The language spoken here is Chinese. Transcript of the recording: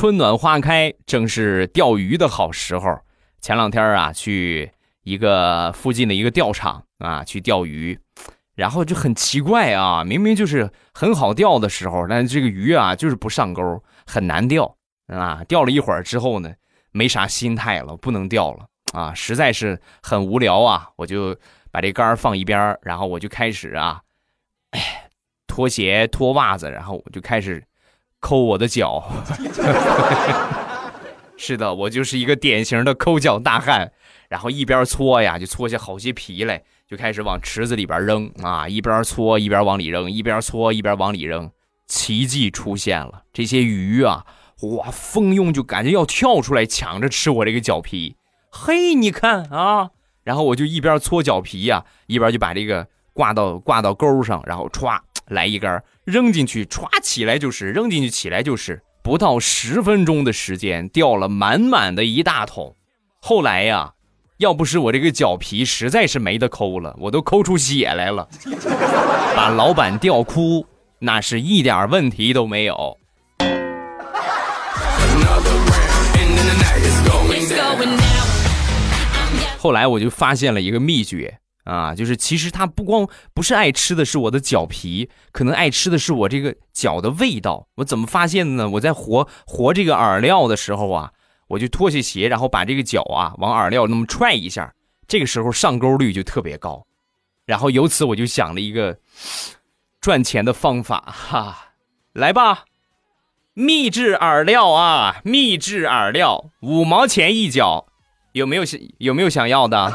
春暖花开，正是钓鱼的好时候。前两天啊，去一个附近的一个钓场啊，去钓鱼，然后就很奇怪啊，明明就是很好钓的时候，但是这个鱼啊就是不上钩，很难钓啊。钓了一会儿之后呢，没啥心态了，不能钓了啊，实在是很无聊啊，我就把这杆放一边，然后我就开始啊，哎，脱鞋脱袜子，然后我就开始。抠我的脚，是的，我就是一个典型的抠脚大汉。然后一边搓呀，就搓下好些皮来，就开始往池子里边扔啊！一边搓一边往里扔，一边搓一边往里扔。奇迹出现了，这些鱼啊，哇，蜂拥就感觉要跳出来抢着吃我这个脚皮。嘿，你看啊！然后我就一边搓脚皮呀，一边就把这个挂到挂到钩上，然后歘来一根。扔进去，歘起来就是；扔进去，起来就是。不到十分钟的时间，钓了满满的一大桶。后来呀，要不是我这个脚皮实在是没得抠了，我都抠出血来了，把老板钓哭，那是一点问题都没有。后来我就发现了一个秘诀。啊，就是其实他不光不是爱吃的是我的脚皮，可能爱吃的是我这个脚的味道。我怎么发现的呢？我在活活这个饵料的时候啊，我就脱下鞋，然后把这个脚啊往饵料那么踹一下，这个时候上钩率就特别高。然后由此我就想了一个赚钱的方法哈，来吧，秘制饵料啊，秘制饵料五毛钱一脚，有没有想有没有想要的？